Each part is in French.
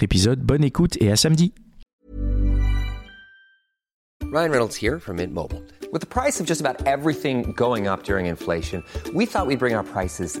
épisode. Bonne écoute et à samedi. Ryan Reynolds here from Mint Mobile. With the price of just about everything going up during inflation, we thought we'd bring our prices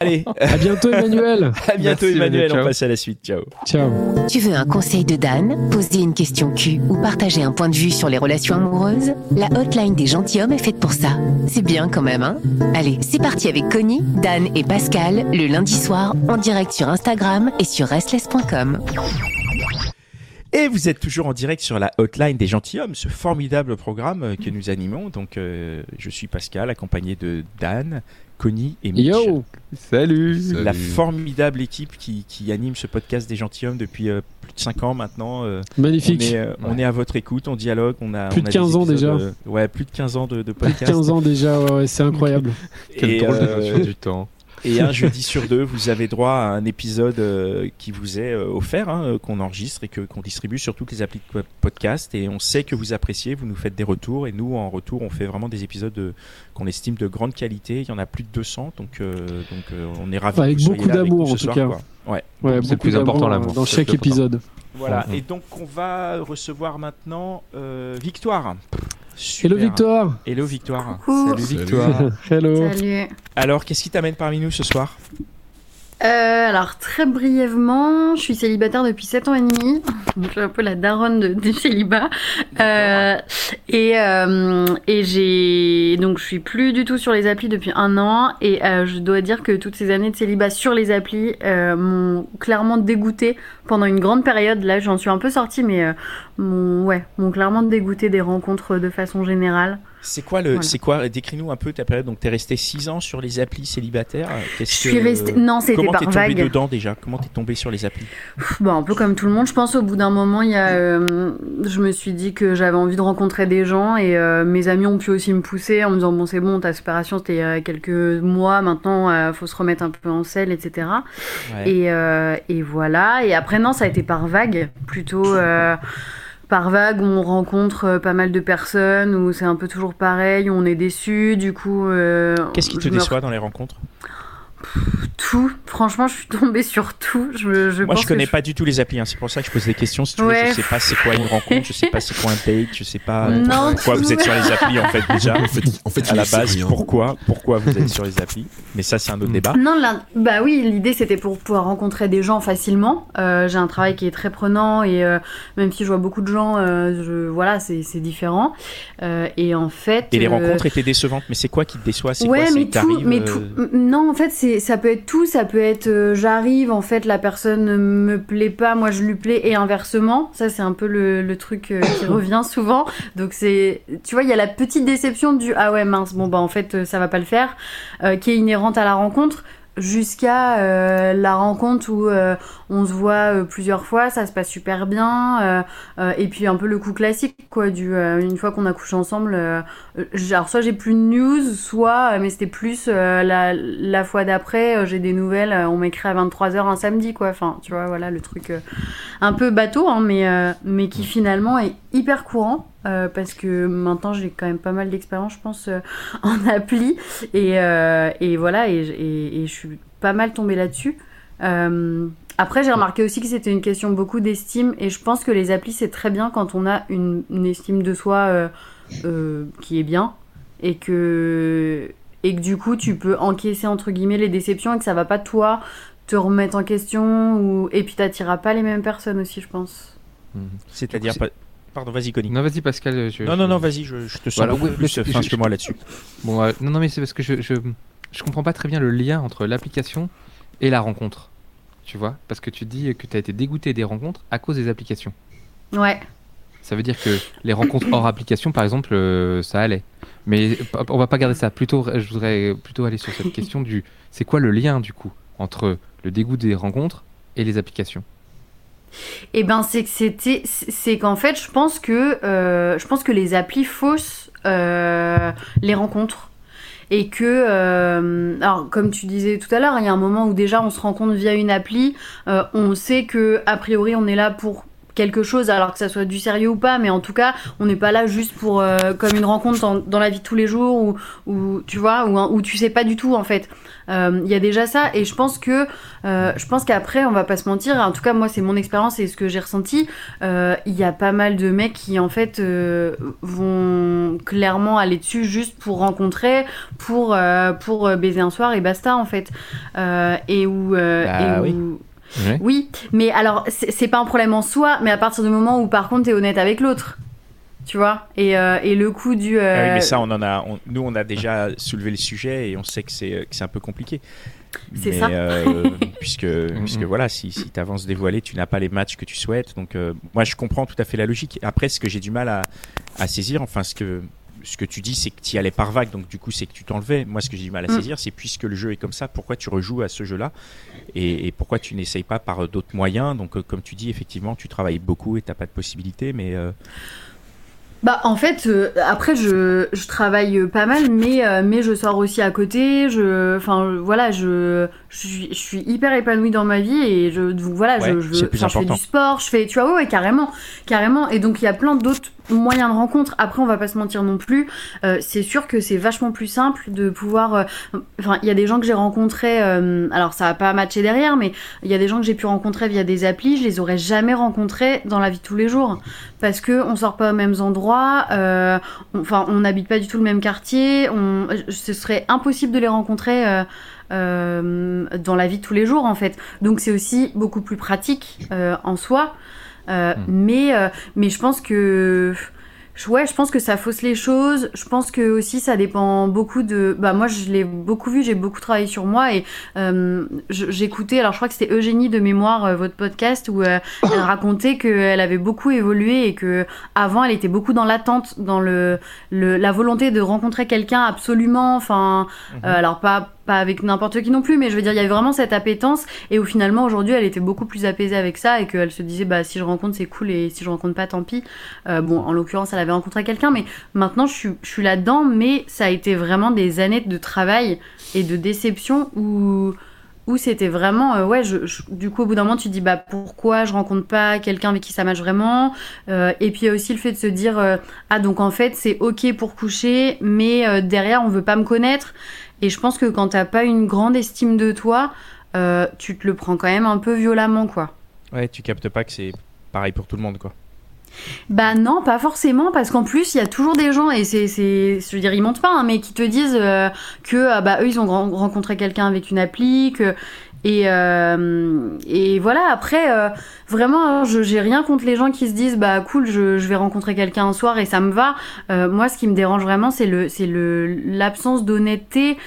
Allez, À bientôt Emmanuel. à bientôt Merci, Emmanuel, on passe à la suite. Ciao. Ciao. Tu veux un conseil de Dan, poser une question Q ou partager un point de vue sur les relations amoureuses? La hotline des gentilshommes est faite pour ça. C'est bien quand même, hein? Allez, c'est parti avec Connie, Dan et Pascal, le lundi soir, en direct sur Instagram et sur restless.com. Et vous êtes toujours en direct sur la hotline des gentilshommes, ce formidable programme euh, que nous animons. Donc, euh, je suis Pascal, accompagné de Dan, Connie et Mitch. Yo. Salut. La formidable équipe qui, qui anime ce podcast des gentilshommes depuis euh, plus de 5 ans maintenant. euh, on, Magnifique. est, euh, on est à votre écoute, on dialogue, on a Plus on de a des 15 ans déjà. euh, ouais, plus de 15 ans de, de Plus de podcast. 15 ans déjà, ouais, ouais, c'est incroyable. Quelle Et, drôle de euh, du temps. Et un jeudi sur deux, vous avez droit à un épisode euh, qui vous est euh, offert, hein, euh, qu'on enregistre et que qu'on distribue sur toutes les applis de podcast. Et on sait que vous appréciez, vous nous faites des retours. Et nous, en retour, on fait vraiment des épisodes de- qu'on estime de grande qualité. Il y en a plus de 200, donc, euh, donc euh, on est ravis. Avec que vous beaucoup d'amour, nous ce en tout soir, cas. quoi. Ouais. Ouais, C'est plus important, l'amour. Dans C'est le chaque épisode. Voilà. Et donc, on va recevoir maintenant euh, Victoire. Super. Hello Victoire. Hello Victoire. Coucou. Salut Victoire. Hello. Salut. Alors, qu'est-ce qui t'amène parmi nous ce soir? Euh, alors, très brièvement, je suis célibataire depuis 7 ans et demi. Donc, Je suis un peu la daronne de, du célibat. Euh, et euh, et j'ai. Donc, je suis plus du tout sur les applis depuis un an. Et euh, je dois dire que toutes ces années de célibat sur les applis euh, m'ont clairement dégoûté pendant une grande période. Là, j'en suis un peu sortie, mais euh, m'ont ouais, m'ont clairement dégoûté des rencontres de façon générale. C'est quoi le, Voilà. c'est quoi Décris-nous un peu ta période. Donc, t'es resté 6 ans sur les applis célibataires. Je suis restée. Non, c'était Comment t'es tombé vague. dedans déjà? Comment t'es tombé sur les applis? Bon, un peu comme tout le monde, je pense au bout d'un moment, il y a, euh, je me suis dit que j'avais envie de rencontrer des gens et euh, mes amis ont pu aussi me pousser en me disant bon c'est bon ta séparation c'était il y a quelques mois maintenant euh, faut se remettre un peu en selle etc Ouais. et, euh, et voilà et après non ça a été par vague plutôt euh, par vague où on rencontre euh, pas mal de personnes où c'est un peu toujours pareil où on est déçu du coup euh, Qu'est-ce qui te me déçoit dans les rencontres? Tout franchement je suis tombée sur tout je, je Moi, pense je connais que pas du tout les applis. hein. C'est pour ça que je pose des questions. Si tu veux, je sais pas c'est quoi une rencontre, je sais pas c'est quoi un date, je sais pas euh, Non, pourquoi vous êtes sur les applis en fait déjà. En fait, en fait à la base, rien. pourquoi, pourquoi vous êtes sur les applis. Mais ça, c'est un autre débat. Non, bah oui, l'idée c'était pour pouvoir rencontrer des gens facilement. Euh, j'ai un travail qui est très prenant et euh, même si je vois beaucoup de gens, euh, je, voilà, c'est c'est différent. Euh, et en fait. Et les euh, rencontres étaient décevantes. Mais c'est quoi qui te déçoit C'est Ouais, quoi mais tout, mais Non, en fait, c'est, ça peut être tout. Ça peut être, euh, j'arrive, en fait, la personne me plaît pas, moi je lui plais, et inversement. Ça, c'est un peu le, le truc euh, qui revient souvent. Donc c'est, tu vois, il y a la petite déception du ah ouais mince, bon bah en fait euh, ça va pas le faire, euh, qui est inhérente à la rencontre. Jusqu'à la rencontre où on se voit euh, plusieurs fois, ça se passe super bien, euh, euh, et puis un peu le coup classique quoi, du euh, une fois qu'on a couché ensemble, alors soit j'ai plus de news, soit, euh, mais c'était plus euh, la, la fois d'après, euh, j'ai des nouvelles, euh, on m'écrit à 23h un samedi, quoi. Enfin, tu vois, voilà, le truc euh, un peu bateau, hein, mais, euh, mais qui finalement est hyper courant. euh, parce que maintenant j'ai quand même pas mal d'expérience, je pense, euh, en appli. Et, euh, et voilà, et, et- et je suis pas mal tombée là-dessus. Euh, après, j'ai remarqué aussi que c'était une question beaucoup d'estime, et je pense que les applis, c'est très bien quand on a une, une estime de soi euh, euh, qui est bien, et que, et que du coup, tu peux encaisser, entre guillemets, les déceptions, et que ça va pas, toi, te remettre en question, ou... et puis t'attireras pas les mêmes personnes aussi, je pense. C'est-à-dire Du pas. pardon, vas-y, Connie. Non, vas-y, Pascal. je- Non, non, je- non, vas-y, je, je te sens Voilà, beaucoup oui, plus euh, fin que moi là-dessus. Bon, euh, non, non, mais c'est parce que je, je, je comprends pas très bien le lien entre l'application et la rencontre. Tu vois Parce que tu dis que tu as été dégoûté des rencontres à cause des applications. Ouais. Ça veut dire que les rencontres hors application, par exemple, euh, ça allait. Mais on va pas garder ça. Plutôt, je voudrais plutôt aller sur cette question du c'est quoi le lien du coup entre le dégoût des rencontres et les applications? Eh ben, c'est que c'était, c'est qu'en fait, je pense que, euh, je pense que les applis faussent euh, les rencontres. Et que, euh, alors comme tu disais tout à l'heure, il y a un moment où déjà on se rencontre via une appli, euh, on sait que a priori on est là pour quelque chose, alors que ça soit du sérieux ou pas, mais en tout cas, on n'est pas là juste pour euh, comme une rencontre dans, dans la vie de tous les jours ou, ou tu vois, ou tu sais pas du tout en fait. Euh, Il y a déjà ça, et je pense que, euh, je pense qu'après, on va pas se mentir. En tout cas, moi, c'est mon expérience et ce que j'ai ressenti. Euh, Il y a pas mal de mecs qui en fait euh, vont clairement aller dessus juste pour rencontrer, pour euh, pour euh, baiser un soir et basta en fait. Euh, et où, euh, Bah et oui. Ouais. oui, mais alors c'est pas un problème en soi, mais à partir du moment où par contre t'es honnête avec l'autre, tu vois, et, euh, et le coup du. Ah oui, euh, mais ça, on en a, on- nous, on a déjà soulevé le sujet et on sait que c'est un peu compliqué. C'est ça. euh, puisque, puisque voilà, si, si tu avances dévoilé, tu n'as pas les matchs que tu souhaites. Donc, euh, moi, je comprends tout à fait la logique. Après, ce que j'ai du mal à, à saisir, enfin, ce que, ce que tu dis, c'est que tu y allais par vague, donc du coup, c'est que tu t'enlevais. Moi, ce que j'ai du mal à Mm. saisir, c'est puisque le jeu est comme ça, pourquoi tu rejoues à ce jeu-là et, et pourquoi tu n'essayes pas par euh, d'autres moyens? Donc, euh, comme tu dis, effectivement, tu travailles beaucoup et tu n'as pas de possibilité, mais. euh, Bah en fait euh, après je, je travaille pas mal mais euh, mais je sors aussi à côté je enfin voilà je je suis, je suis hyper épanouie dans ma vie et je donc voilà Ouais, je, je, fais du sport je fais tu vois ouais, ouais, carrément carrément et donc il y a plein d'autres moyens de rencontre. Après on va pas se mentir non plus. Euh, c'est sûr que c'est vachement plus simple de pouvoir euh, enfin il y a des gens que j'ai rencontrés euh, alors ça a pas matché derrière mais il y a des gens que j'ai pu rencontrer via des applis. Je les aurais jamais rencontrés dans la vie de tous les jours. Parce que on sort pas aux mêmes endroits, on- enfin on n'habite pas du tout le même quartier, on, ce serait impossible de les rencontrer dans la vie de tous les jours en fait. Donc c'est aussi beaucoup plus pratique en soi, Euh, mais euh, mais je pense que Ouais, je pense que ça fausse les choses. Je pense que aussi ça dépend beaucoup de. Bah moi, je l'ai beaucoup vu, j'ai beaucoup travaillé sur moi et euh, j'écoutais. Alors je crois que c'était Eugénie de mémoire euh, votre podcast où euh, elle racontait qu'elle avait beaucoup évolué et que avant elle était beaucoup dans l'attente, dans le, le la volonté de rencontrer quelqu'un absolument. Enfin, euh, alors pas pas avec n'importe qui non plus, mais je veux dire il y avait vraiment cette appétence et où finalement aujourd'hui elle était beaucoup plus apaisée avec ça et qu'elle se disait bah si je rencontre c'est cool et si je rencontre pas tant pis. Euh, bon en l'occurrence elle avait rencontré quelqu'un, mais maintenant je suis je suis là dedans, mais ça a été vraiment des années de travail et de déception où où c'était vraiment euh, ouais je, du coup au bout d'un moment tu te dis bah pourquoi je rencontre pas quelqu'un avec qui ça match vraiment Euh, et puis il y a aussi le fait de se dire euh, ah donc en fait c'est ok pour coucher mais derrière on veut pas me connaître et je pense que quand t'as pas une grande estime de toi tu te le prends quand même un peu violemment quoi Ouais, tu captes pas que c'est pareil pour tout le monde, quoi. Bah non, pas forcément, parce qu'en plus, il y a toujours des gens, et c'est, je veux dire, ils mentent pas, hein, mais qui te disent euh, que ah bah, eux, ils ont ren- rencontré quelqu'un avec une appli, que... Et, euh, et voilà, après, euh, vraiment, hein, je j'ai rien contre les gens qui se disent, bah cool, je, je vais rencontrer quelqu'un un soir et ça me va. Euh, moi, ce qui me dérange vraiment, c'est le, c'est l'absence d'honnêteté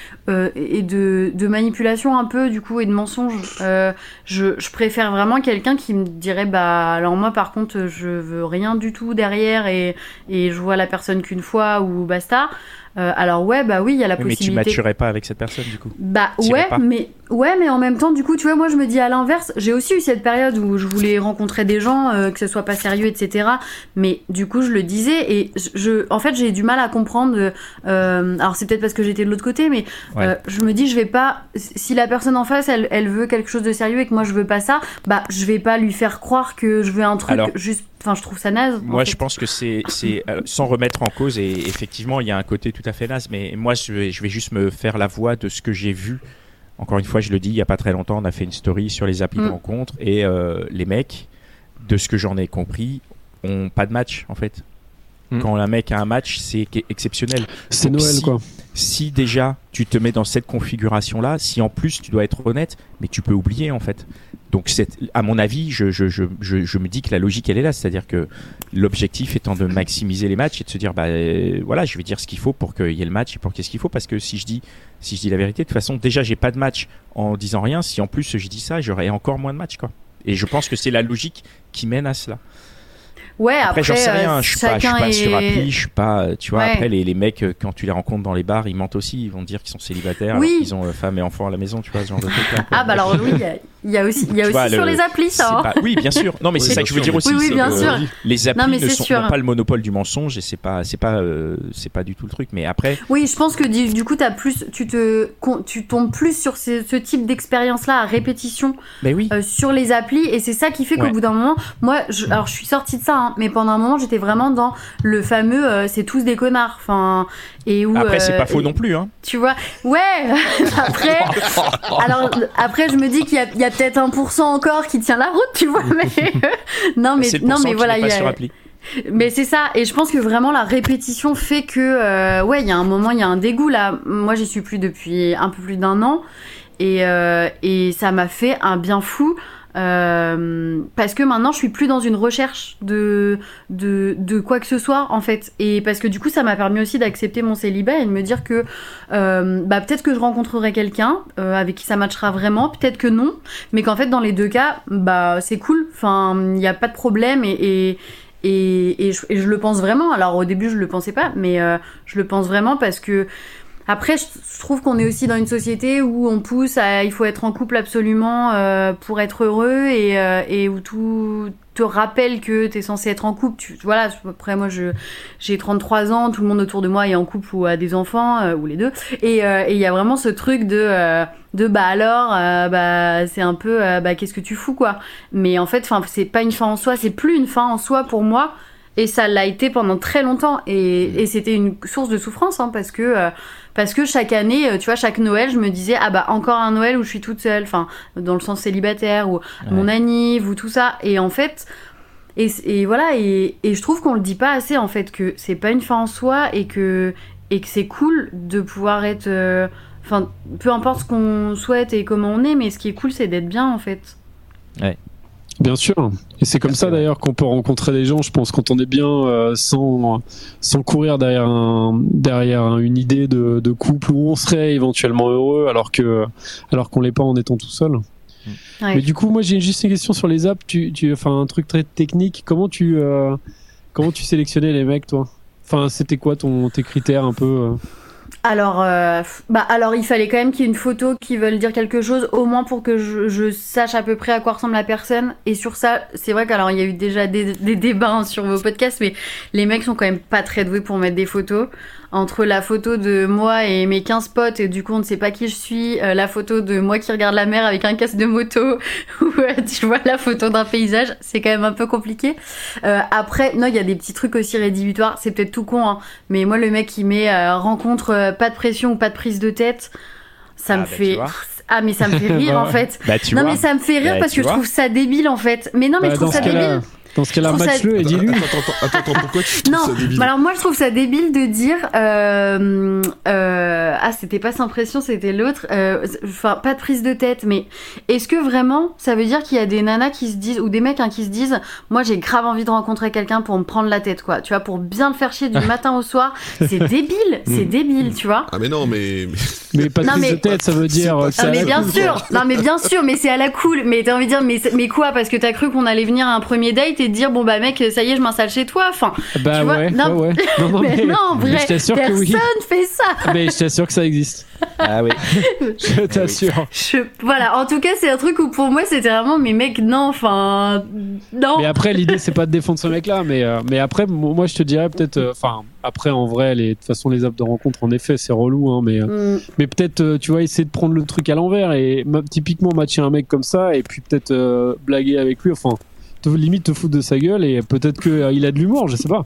et de, de manipulation un peu, du coup, et de mensonge. Je, je préfère vraiment quelqu'un qui me dirait, bah alors moi, par contre, je veux rien du tout derrière et, et je vois la personne qu'une fois ou basta. Euh, alors ouais, bah oui, il y a la Oui, mais tu possibilité. matcherais pas avec cette personne, du coup. Bah ouais, pas. mais ouais, mais en même temps, du coup, tu vois, moi je me dis à l'inverse, j'ai aussi eu cette période où je voulais rencontrer des gens, euh, que ce soit pas sérieux, etc. Mais du coup, je le disais et je, en fait, j'ai du mal à comprendre. euh, alors c'est peut-être parce que j'étais de l'autre côté, mais Ouais. euh, je me dis, je vais pas. Si la personne en face, elle, elle veut quelque chose de sérieux et que moi je veux pas ça, bah je vais pas lui faire croire que je veux un truc Alors- juste. Enfin, je trouve ça naze. en Moi, fait. je pense que c'est, c'est euh, sans remettre en cause, et effectivement, il y a un côté tout à fait naze, mais moi, je vais, je vais juste me faire la voix de ce que j'ai vu. Encore une fois, je le dis, il y a pas très longtemps, on a fait une story sur les applis de Mm. rencontre, et euh, les mecs, de ce que j'en ai compris, ont pas de match, en fait. Mm. Quand un mec a un match, c'est exceptionnel. C'est Noël, si- quoi. Si déjà tu te mets dans cette configuration-là, si en plus tu dois être honnête, mais tu peux oublier en fait. Donc, c'est- à mon avis, je, je, je, je, je me dis que la logique, elle est là. C'est-à-dire que l'objectif étant de maximiser les matchs et de se dire, bah euh, voilà, je vais dire ce qu'il faut pour qu'il y ait le match et pour qu'est-ce qu'il faut. Parce que si je dis, si je dis la vérité, de toute façon, déjà, j'ai pas de match en disant rien. Si en plus je dis ça, j'aurai encore moins de matchs, quoi. Et je pense que c'est la logique qui mène à cela. Ouais, Après, après, j'en sais euh, rien, je suis pas, je suis pas sur est- appli, je suis pas, euh, tu vois, Ouais. après les, les mecs, euh, quand tu les rencontres dans les bars, ils mentent aussi, ils vont dire qu'ils sont célibataires, Oui. alors qu'ils ont euh, femme et enfants à la maison, tu vois, ce genre de truc là. Ah bah alors oui, il y a- aussi, il y a aussi vois, sur le- les applis ça. hein. pas- Oui, bien sûr. Non, mais Oui, c'est ça que je veux dire aussi. Oui, bien que sûr. Les applis Non, mais ne c'est sont, sûr. n'ont pas le monopole du mensonge et c'est pas, c'est pas, euh, c'est pas du tout le truc. Mais après, Oui, je pense que du, coup, as plus, tu, te, tu tombes plus sur ce, ce type d'expérience-là à répétition ben oui. euh, sur les applis et c'est ça qui fait qu'au Ouais. bout d'un moment, moi, je, alors je suis sortie de ça, hein, mais pendant un moment, j'étais vraiment dans le fameux euh, c'est tous des connards. Enfin, et où, Après, c'est pas faux et- non plus, hein. Tu vois, ouais. après, alors après, je me dis qu'il y a, il y a peut-être un pour cent encore qui tient la route, tu vois. Mais non, mais non, mais voilà, il y a- mais c'est ça, et je pense que vraiment la répétition fait que, euh, ouais, il y a un moment, il y a un dégoût là. Moi, j'y suis plus depuis un peu plus d'un an, et, euh, et ça m'a fait un bien fou. Euh, parce que maintenant je suis plus dans une recherche de, de, de quoi que ce soit en fait et parce que du coup ça m'a permis aussi d'accepter mon célibat et de me dire que euh, bah, peut-être que je rencontrerai quelqu'un euh, avec qui ça matchera vraiment peut-être que non mais qu'en fait dans les deux cas bah c'est cool enfin il n'y a pas de problème et, et et, je, le pense vraiment. Alors au début, je le pensais pas, mais je le pense vraiment parce que après, je, trouve qu'on est aussi dans une société où on pousse à il faut être en couple absolument euh, pour être heureux et, euh, et où tout te rappelle que tu es censé être en couple. Tu, voilà, après moi j'ai 33 ans, tout le monde autour de moi est en couple ou a des enfants euh, ou les deux et euh, il y a vraiment ce truc de euh, de bah alors euh, bah c'est un peu euh, bah qu'est-ce que tu fous quoi. Mais en fait c'est pas une fin en soi, c'est plus une fin en soi pour moi et ça l'a été pendant très longtemps et, et c'était une source de souffrance hein, parce que euh, parce que chaque année euh, tu vois chaque Noël je me disais ah bah encore un Noël où je suis toute seule enfin dans le sens célibataire ou mon anniv ou tout ça. Et en fait et, et voilà et, et je trouve qu'on le dit pas assez en fait que c'est pas une fin en soi et que et que c'est cool de pouvoir être euh, enfin peu importe ce qu'on souhaite et comment on est mais ce qui est cool c'est d'être bien en fait Bien sûr. Et c'est comme ça d'ailleurs qu'on peut rencontrer des gens, je pense, quand on est bien euh, sans, sans courir derrière, un, derrière une idée de, de couple où on serait éventuellement heureux alors que alors qu'on l'est pas en étant tout seul. Ouais. Mais du coup, moi j'ai juste une question sur les apps. Tu, tu, enfin, un truc très technique. Comment tu, euh, comment tu sélectionnais les mecs, toi? Enfin, c'était quoi ton, tes critères un peu euh? Alors, euh, bah, alors, il fallait quand même qu'il y ait une photo qui veuille dire quelque chose, au moins pour que je, je sache à peu près à quoi ressemble la personne. Et sur ça, c'est vrai qu'alors il y a eu déjà des, des débats hein, sur vos podcasts, mais les mecs sont quand même pas très doués pour mettre des photos. Entre la photo de moi et mes 15 potes, et du coup on ne sait pas qui je suis, euh, la photo de moi qui regarde la mer avec un casque de moto, ou euh, tu vois la photo d'un paysage, c'est quand même un peu compliqué. Euh, après, non, il y a des petits trucs aussi rédhibitoires, c'est peut-être tout con, hein, mais moi le mec qui met euh, rencontre, euh, pas de pression ou pas de prise de tête, ça Ah, me bah, fait... Ah mais ça me fait rire en fait. Bah, tu non vois. mais ça me fait rire Bah, parce que je trouve ça débile en fait. Mais non mais Bah, je trouve ça débile. Dans ce cas-là, ça- match-le et dis-lui. Attends, attends, attends, attends, pourquoi tu trouves Non, ça débile bah alors moi je trouve ça débile de dire euh, euh, ah c'était pas sans pression c'était l'autre euh, enfin pas de prise de tête mais est-ce que vraiment ça veut dire qu'il y a des nanas qui se disent ou des mecs hein, qui se disent moi j'ai grave envie de rencontrer quelqu'un pour me prendre la tête quoi tu vois pour bien le faire chier du matin au soir c'est débile c'est débile tu vois Ah, mais non, mais. Mais pas de Non, prise mais- de tête, ça veut dire. à mais bien cool, sûr, non mais bien sûr, mais c'est à la cool. Mais t'as envie de dire, mais, mais quoi? Parce que t'as cru qu'on allait venir à un premier date et te dire, bon bah mec, ça y est, je m'installe chez toi. Enfin, Bah tu vois, ouais, non, ouais, ouais. Non, non, mais, mais, non, en mais vrai, je t'assure que personne oui. fait ça. Mais je t'assure que ça existe. Ah oui. Je t'assure. Je- voilà, en tout cas, c'est un truc où pour moi, c'était vraiment, mais mec, non, enfin, non. Mais après, l'idée, c'est pas de défendre ce mec-là, mais, euh, mais après, mo- moi, je te dirais peut-être, euh, enfin, après, en vrai, les, de toute façon, les apps de rencontre, en effet, c'est relou, hein, mais, euh, Mm. mais peut-être, euh, tu vois, essayer de prendre le truc à l'envers et typiquement matcher un mec comme ça et puis peut-être euh, blaguer avec lui, enfin, te, limite te foutre de sa gueule et peut-être qu'il a de l'humour, je sais pas.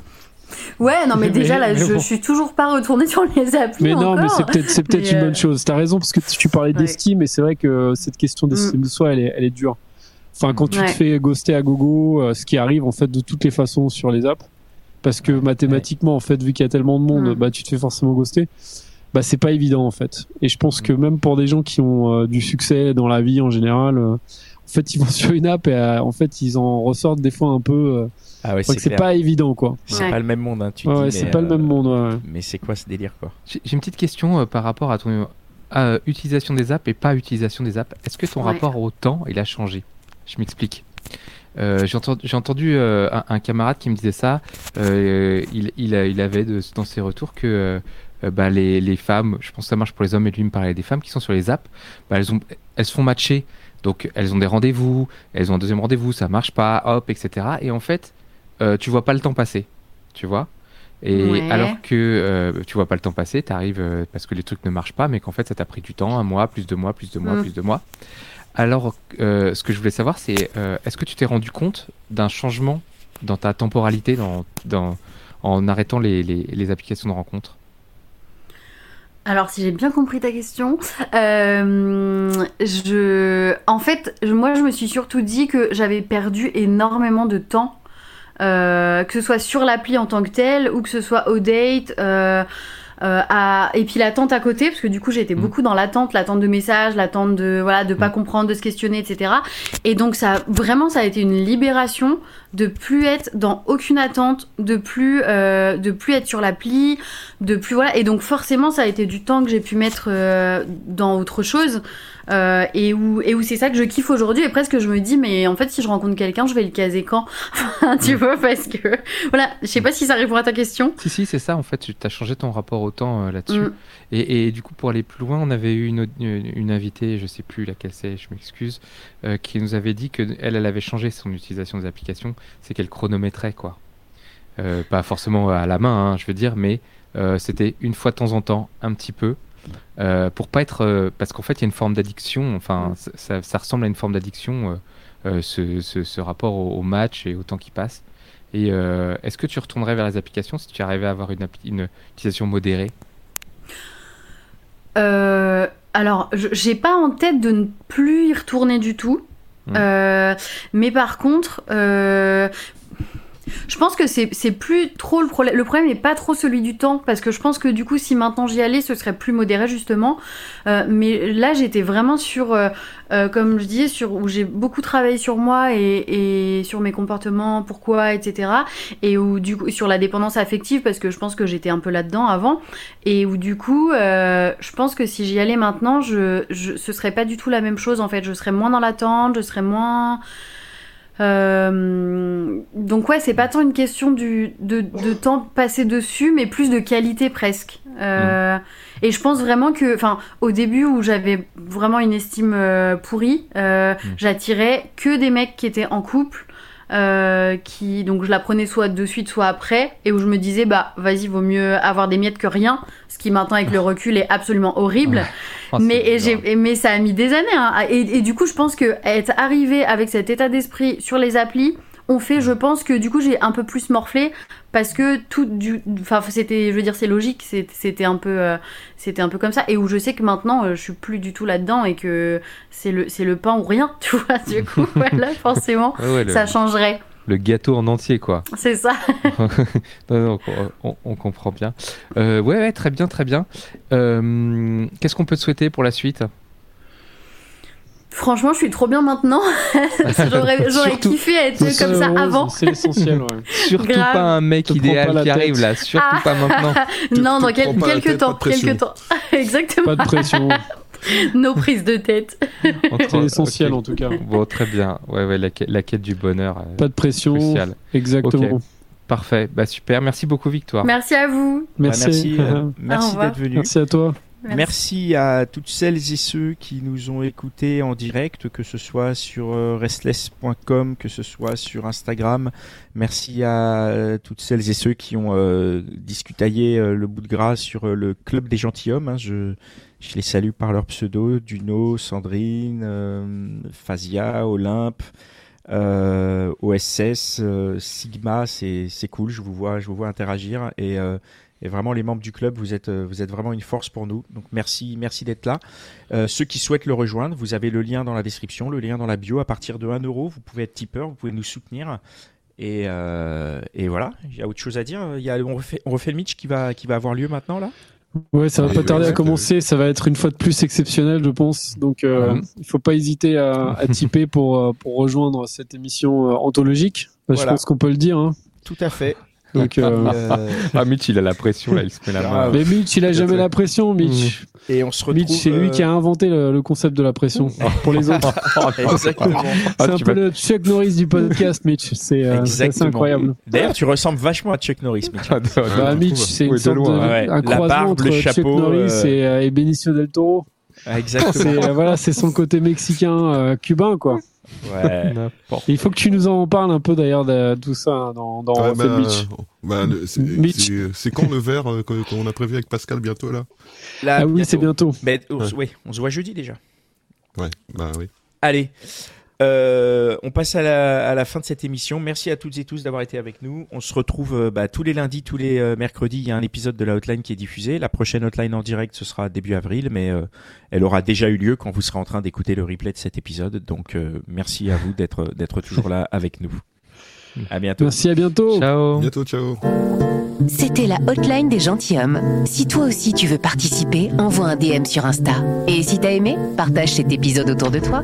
Ouais, non, mais Mais- déjà, là, mais je, bon. je suis toujours pas retournée sur les applis. Mais non, encore. mais c'est peut-être, c'est peut-être une euh, bonne chose. T'as raison parce que tu parlais Ouais. d'estime et c'est vrai que cette question d'estime de soi, elle est, elle est dure. Enfin, quand tu Ouais. te fais ghoster à gogo, euh, ce qui arrive en fait de toutes les façons sur les apps, parce que mathématiquement, en fait, vu qu'il y a tellement de monde, Mm. bah tu te fais forcément ghoster. Bah c'est pas évident en fait. Et je pense que même pour des gens qui ont euh, du succès dans la vie en général, euh, En fait, ils vont sur une app et euh, en fait, ils en ressortent des fois un peu. euh, Ah ouais, c'est pas évident, quoi. C'est Ouais. pas le même monde, hein, tu Ouais, c'est pas le euh, même monde. ouais. Mais c'est quoi ce délire, quoi J'ai une petite question euh, par rapport à ton à, utilisation des apps et pas utilisation des apps. Est-ce que ton Ouais. rapport au temps, il a changé? Je m'explique. Euh, J'ai entendu, euh, un, un camarade qui me disait ça. euh, il, il, a- il avait de- dans ses retours que euh, euh, bah, les, les femmes, je pense que ça marche pour les hommes, et lui me parlait des femmes qui sont sur les apps, bah, elles, ont, elles se font matcher. Donc elles ont des rendez-vous, elles ont un deuxième rendez-vous, ça marche pas, hop, etc. Et en fait, euh, tu vois pas le temps passer. Tu vois et Ouais. alors que euh, tu vois pas le temps passer, tu arrives parce que les trucs ne marchent pas, mais qu'en fait ça t'a pris du temps, un mois, plus de mois, plus de mois, Mm. plus de mois. Alors, euh, ce que je voulais savoir, c'est euh, est-ce que tu t'es rendu compte d'un changement dans ta temporalité dans, dans, en arrêtant les, les, les applications de rencontres Alors, si j'ai bien compris ta question, euh, je, en fait, je- moi, je me suis surtout dit que j'avais perdu énormément de temps, euh, que ce soit sur l'appli en tant que telle ou que ce soit au date. euh, euh, à... et puis l'attente à côté parce que du coup j'étais Mm. beaucoup dans l'attente l'attente de messages l'attente de voilà de pas Mm. comprendre de se questionner etc et donc ça vraiment ça a été une libération de plus être dans aucune attente de plus euh, de plus être sur l'appli de plus voilà. Et donc forcément ça a été du temps que j'ai pu mettre euh, dans autre chose euh, et où et où c'est ça que je kiffe aujourd'hui. Et presque je me dis mais en fait si je rencontre quelqu'un je vais le caser quand? Tu vois parce que voilà je sais pas si ça répond à ta question. Si, si, c'est ça en fait, tu as changé ton rapport au temps euh, là-dessus. Mm. Et, et du coup, pour aller plus loin, on avait eu une, une, une invitée, je sais plus laquelle c'est, je m'excuse, euh, qui nous avait dit que elle, elle avait changé son utilisation des applications, c'est qu'elle chronométrait quoi. Euh, pas forcément à la main, hein, je veux dire, mais euh, c'était une fois de temps en temps, un petit peu, euh, pour pas être, euh, parce qu'en fait, il y a une forme d'addiction. Enfin, ça, ça- ressemble à une forme d'addiction, ce, ce- ce rapport au, au match et au temps qui passe. Et est-ce que tu retournerais vers les applications si tu arrivais à avoir une, une utilisation modérée? Alors, j'ai pas en tête de ne plus y retourner du tout. Euh, mais par contre, euh, je pense que c'est plus trop le problème. Le problème n'est pas trop celui du temps, parce que je pense que du coup, si maintenant j'y allais, ce serait plus modéré justement. Euh, mais là, j'étais vraiment sur, euh, euh, comme je disais, sur où j'ai beaucoup travaillé sur moi et, sur mes comportements, pourquoi, etc. Et où du coup, sur la dépendance affective, parce que je pense que j'étais un peu là-dedans avant et où du coup, je pense que si j'y allais maintenant, je, ce serait pas du tout la même chose en fait. Je serais moins dans l'attente, je serais moins. Euh, donc ouais, c'est pas tant une question du, de, de temps passé dessus, mais plus de qualité presque. Euh, Et je pense vraiment que, enfin, au début où j'avais vraiment une estime euh, pourrie, euh, j'attirais que des mecs qui étaient en couple. qui donc je la prenais soit de suite soit après et où je me disais bah vas-y vaut mieux avoir des miettes que rien qui maintenant avec le recul est absolument horrible Oh, mais, et mais ça a mis des années. hein. Et, et du coup, je pense que être arrivé avec cet état d'esprit sur les applis, on fait, je pense que du coup, j'ai un peu plus morflé parce que tout du, enfin, c'était, je veux dire, c'est logique, c'était un peu, euh, c'était un peu comme ça. Et où je sais que maintenant, euh, je suis plus du tout là-dedans et que c'est le, c'est le pain ou rien, tu vois. Du coup, voilà, forcément, Ouais, ouais, le, ça changerait. Le gâteau en entier, quoi. C'est ça. non, non, on, on- on comprend bien. Euh, ouais, ouais, très bien, très bien. Euh, Qu'est-ce qu'on peut te souhaiter pour la suite? Franchement, je suis trop bien maintenant. j'aurais, kiffé être comme ça avant. C'est l'essentiel, ouais. Surtout Grave. pas un mec idéal qui arrive là, surtout Ah. pas maintenant. Te- non, te dans quel- quelques tête, temps, de pression. quelques temps. Exactement. Pas de pression. Nos prises de tête. C'est l'essentiel ok. en tout cas. Bon, très bien. Ouais, ouais, la, quête- la quête du bonheur. euh, Pas de pression. cruciale. Exactement. Parfait. Bah super. Merci beaucoup, Victoire. Merci à vous. Merci. merci, euh, Au merci revoir. d'être venu. Merci à toi. Merci. Merci à toutes celles et ceux qui nous ont écoutés en direct, que ce soit sur euh, restless.com, que ce soit sur Instagram. Merci à euh, toutes celles et ceux qui ont euh, discutaillé euh, le bout de gras sur euh, le club des gentilshommes. hein. Je, je les salue par leur pseudo Duno, Sandrine, euh, Fazia, Olympe. Euh, OSS, euh, Sigma, c'est cool. Je vous vois, je vous vois interagir et et vraiment, les membres du club, vous êtes, vous êtes vraiment une force pour nous. Donc merci, merci d'être là. Ceux qui souhaitent le rejoindre, vous avez le lien dans la description, le lien dans la bio. À partir de 1 euro, vous pouvez être tipeur, vous pouvez nous soutenir. Et, et voilà, il y a autre chose à dire. Il y a, on, refait, on refait le Mitch qui va, qui va avoir lieu maintenant là? Ouais, ça va Ah, pas tarder à commencer. Ça va être une fois de plus exceptionnel, je pense. Donc, euh, il faut pas hésiter à, à typer pour euh, pour rejoindre cette émission euh, anthologique. Bah, Voilà. Je pense qu'on peut le dire. Hein. Tout à fait. Donc, euh, Euh, Ah, Mitch, il a la pression, là, il se met la main. mais Mitch, il a jamais la pression, Mitch. et on se retrouve. Mitch, c'est lui euh, qui a inventé le, le concept de la pression pour les autres. Exactement. Ah, c'est un peu vas- le Chuck Norris du podcast, Mitch. C'est euh, incroyable. D'ailleurs, tu ressembles vachement à Chuck Norris, Mitch. Ah, Bah, Mitch, c'est une sorte de, un La croisement barbe, entre le Chuck chapeau, Norris euh, et, euh, et Benicio del Toro. Ah, Exactement. C'est euh, voilà, c'est son côté mexicain euh, cubain quoi. Ouais. Il faut que tu nous en parles un peu d'ailleurs de tout ça hein, dans dans bah, Mitch. bah, le- c'est- Mitch. c'est- C'est quand le verre euh, qu'on qu'on a prévu avec Pascal bientôt là? Là, Ah oui, c'est bientôt. Mais, on, se- ouais, on se voit jeudi déjà. Ouais, bah oui. Allez. Euh, on passe à la, à la fin de cette émission. Merci à toutes et tous d'avoir été avec nous. On se retrouve euh, bah, tous les lundis, tous les euh, mercredis. Il y a un épisode de la hotline qui est diffusé. La prochaine hotline en direct, ce sera début avril, mais euh, elle aura déjà eu lieu quand vous serez en train d'écouter le replay de cet épisode. Donc, euh, merci à vous d'être d'être toujours là avec nous. À bientôt. Merci, à bientôt. Ciao. Bientôt, ciao. C'était la hotline des gentilshommes. Si toi aussi tu veux participer, envoie un DM sur Insta. Et si t'as aimé, partage cet épisode autour de toi.